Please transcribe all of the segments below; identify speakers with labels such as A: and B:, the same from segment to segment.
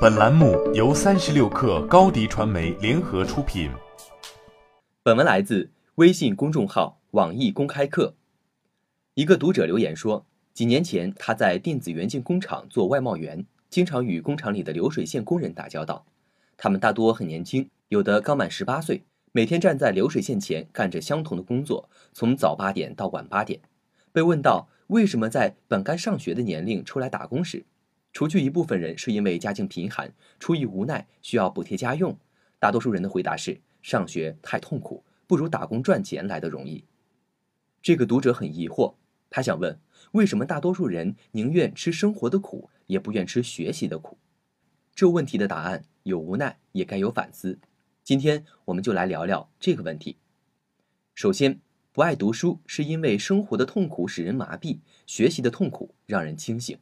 A: 本栏目由三十六克高低传媒联合出品。
B: 本文来自微信公众号“网易公开课”。一个读者留言说，几年前他在电子元件工厂做外贸员，经常与工厂里的流水线工人打交道。他们大多很年轻，有的刚满十八岁，每天站在流水线前干着相同的工作，从早八点到晚八点。被问到为什么在本该上学的年龄出来打工时，除去一部分人是因为家境贫寒，出于无奈需要补贴家用，大多数人的回答是上学太痛苦，不如打工赚钱来的容易。这个读者很疑惑，他想问为什么大多数人宁愿吃生活的苦，也不愿吃学习的苦？这问题的答案有无奈，也该有反思。今天我们就来聊聊这个问题。首先，不爱读书是因为生活的痛苦使人麻痹，学习的痛苦让人清醒。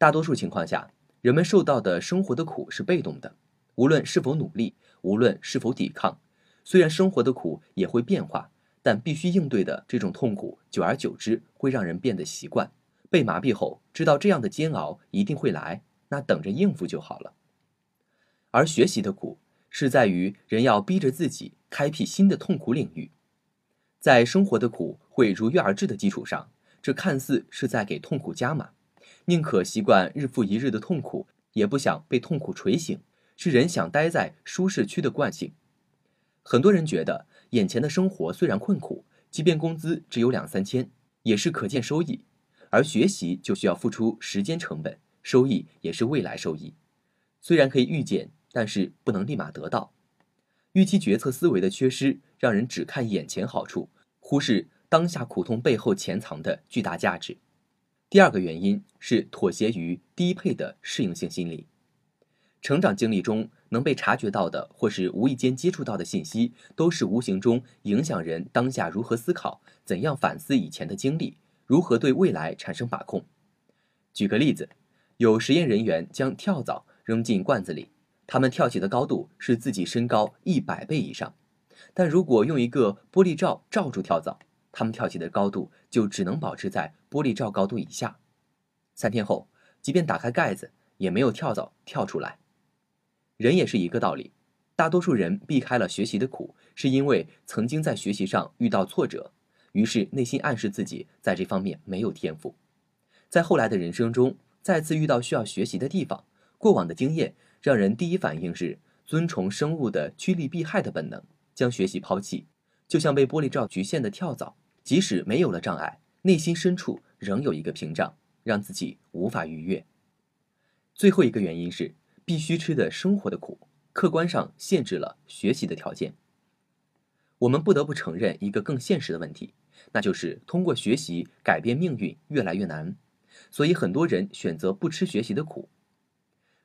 B: 大多数情况下，人们受到的生活的苦是被动的，无论是否努力，无论是否抵抗。虽然生活的苦也会变化，但必须应对的这种痛苦，久而久之会让人变得习惯。被麻痹后，知道这样的煎熬一定会来，那等着应付就好了。而学习的苦，是在于人要逼着自己开辟新的痛苦领域，在生活的苦会如约而至的基础上，这看似是在给痛苦加码。宁可习惯日复一日的痛苦，也不想被痛苦锤醒，是人想待在舒适区的惯性。很多人觉得，眼前的生活虽然困苦，即便工资只有两三千，也是可见收益；而学习就需要付出时间成本，收益也是未来收益。虽然可以预见，但是不能立马得到。预期决策思维的缺失，让人只看眼前好处，忽视当下苦痛背后潜藏的巨大价值。第二个原因是妥协于低配的适应性心理。成长经历中能被察觉到的，或是无意间接触到的信息，都是无形中影响人当下如何思考、怎样反思以前的经历、如何对未来产生把控。举个例子，有实验人员将跳蚤扔进罐子里，它们跳起的高度是自己身高一百倍以上，但如果用一个玻璃罩罩住跳蚤，他们跳起的高度就只能保持在玻璃罩高度以下。三天后，即便打开盖子，也没有跳蚤跳出来。人也是一个道理，大多数人避开了学习的苦，是因为曾经在学习上遇到挫折，于是内心暗示自己在这方面没有天赋。在后来的人生中，再次遇到需要学习的地方，过往的经验让人第一反应是遵从生物的趋利避害的本能，将学习抛弃，就像被玻璃罩局限的跳蚤。即使没有了障碍，内心深处仍有一个屏障，让自己无法逾越。最后一个原因是，必须吃的生活的苦，客观上限制了学习的条件。我们不得不承认一个更现实的问题，那就是通过学习改变命运越来越难，所以很多人选择不吃学习的苦。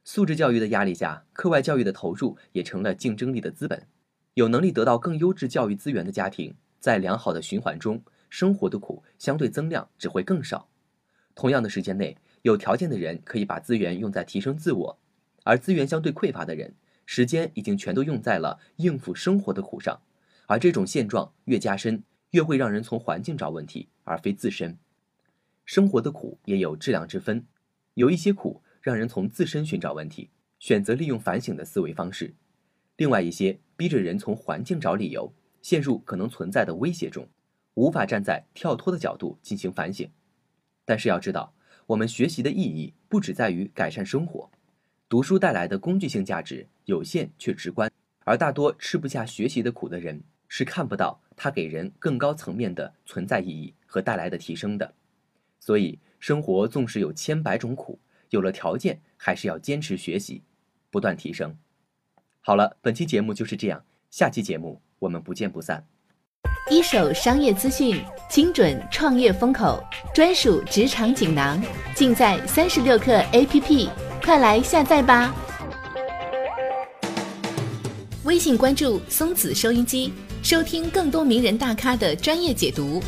B: 素质教育的压力下，课外教育的投入也成了竞争力的资本。有能力得到更优质教育资源的家庭。在良好的循环中，生活的苦相对增量只会更少。同样的时间内，有条件的人可以把资源用在提升自我，而资源相对匮乏的人，时间已经全都用在了应付生活的苦上。而这种现状越加深，越会让人从环境找问题，而非自身。生活的苦也有质量之分，有一些苦让人从自身寻找问题，选择利用反省的思维方式；另外一些逼着人从环境找理由。陷入可能存在的威胁中，无法站在跳脱的角度进行反省。但是要知道，我们学习的意义不只在于改善生活，读书带来的工具性价值有限却直观。而大多吃不下学习的苦的人，是看不到它给人更高层面的存在意义和带来的提升的。所以，生活纵使有千百种苦，有了条件，还是要坚持学习，不断提升。好了，本期节目就是这样，下期节目。我们不见不散。
C: 一手商业资讯，精准创业风口，专属职场锦囊，尽在三十六课 APP，快来下载吧！微信关注松子收音机，收听更多名人大咖的专业解读。